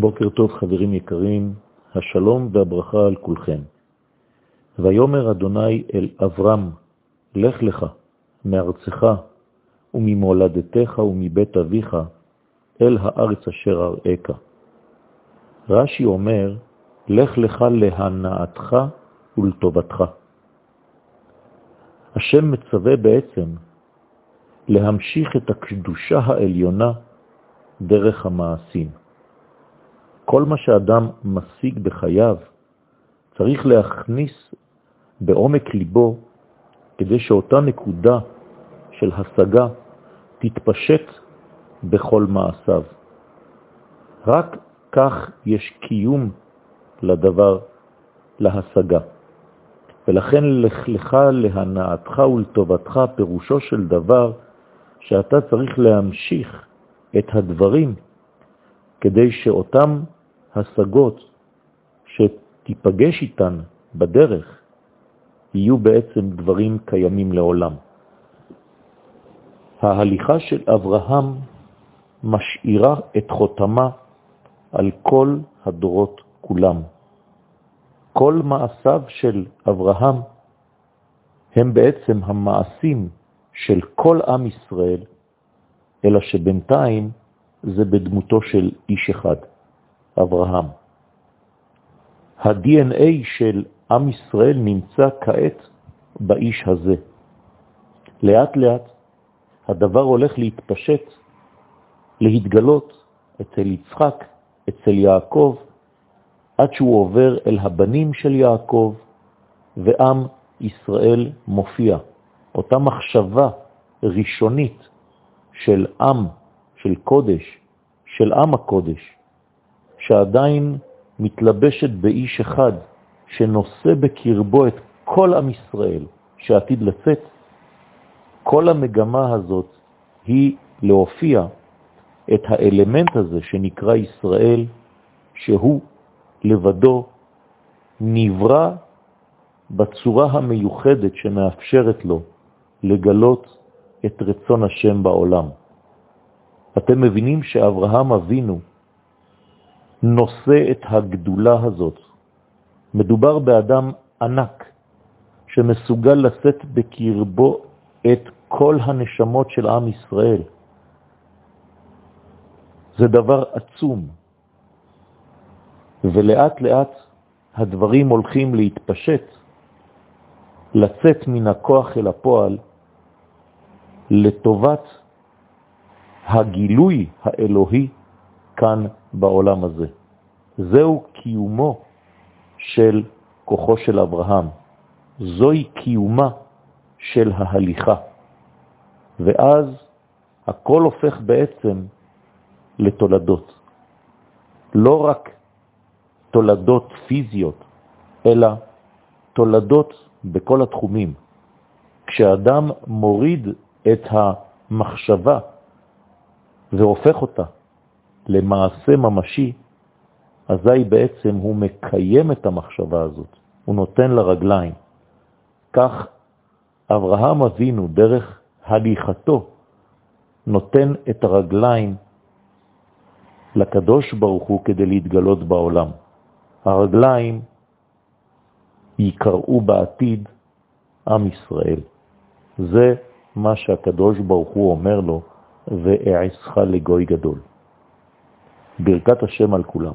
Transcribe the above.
בוקר טוב חברים יקרים, השלום והברכה על כולכם. ויומר אדוני אל אברהם, לך לך מארצך וממולדתך ומבית אביך אל הארץ אשר אראך. רש"י אומר, לך לך להנאתך ולטובתך. השם מצווה בעצם להמשיך את הקדושה העליונה דרך המעשים. כל מה שאדם משיג בחייו צריך להכניס בעומק ליבו כדי שאותה נקודה של השגה תתפשט בכל מעשיו. רק כך יש קיום לדבר, להשגה. ולכן לך להנאתך ולטובתך פירושו של דבר שאתה צריך להמשיך את הדברים כדי שאותם השגות שתיפגש איתן בדרך יהיו בעצם דברים קיימים לעולם. ההליכה של אברהם משאירה את חותמה על כל הדורות כולם. כל מעשיו של אברהם הם בעצם המעשים של כל עם ישראל, אלא שבינתיים זה בדמותו של איש אחד, אברהם. ה-DNA של עם ישראל נמצא כעת באיש הזה. לאט לאט הדבר הולך להתפשט, להתגלות אצל יצחק, אצל יעקב, עד שהוא עובר אל הבנים של יעקב, ועם ישראל מופיע. אותה מחשבה ראשונית של עם, של קודש, של עם הקודש, שעדיין מתלבשת באיש אחד, שנושא בקרבו את כל עם ישראל שעתיד לצאת, כל המגמה הזאת היא להופיע את האלמנט הזה שנקרא ישראל, שהוא לבדו נברא בצורה המיוחדת שמאפשרת לו לגלות את רצון השם בעולם. אתם מבינים שאברהם אבינו נושא את הגדולה הזאת. מדובר באדם ענק שמסוגל לשאת בקרבו את כל הנשמות של עם ישראל. זה דבר עצום. ולאט לאט הדברים הולכים להתפשט, לצאת מן הכוח אל הפועל לטובת הגילוי האלוהי כאן בעולם הזה. זהו קיומו של כוחו של אברהם. זוהי קיומה של ההליכה. ואז הכל הופך בעצם לתולדות. לא רק תולדות פיזיות, אלא תולדות בכל התחומים. כשאדם מוריד את המחשבה והופך אותה למעשה ממשי, אזי בעצם הוא מקיים את המחשבה הזאת, הוא נותן לרגליים. כך אברהם אבינו, דרך הליכתו, נותן את הרגליים לקדוש ברוך הוא כדי להתגלות בעולם. הרגליים יקראו בעתיד עם ישראל. זה מה שהקדוש ברוך הוא אומר לו, ואעשך לגוי גדול. ברכת השם על כולם.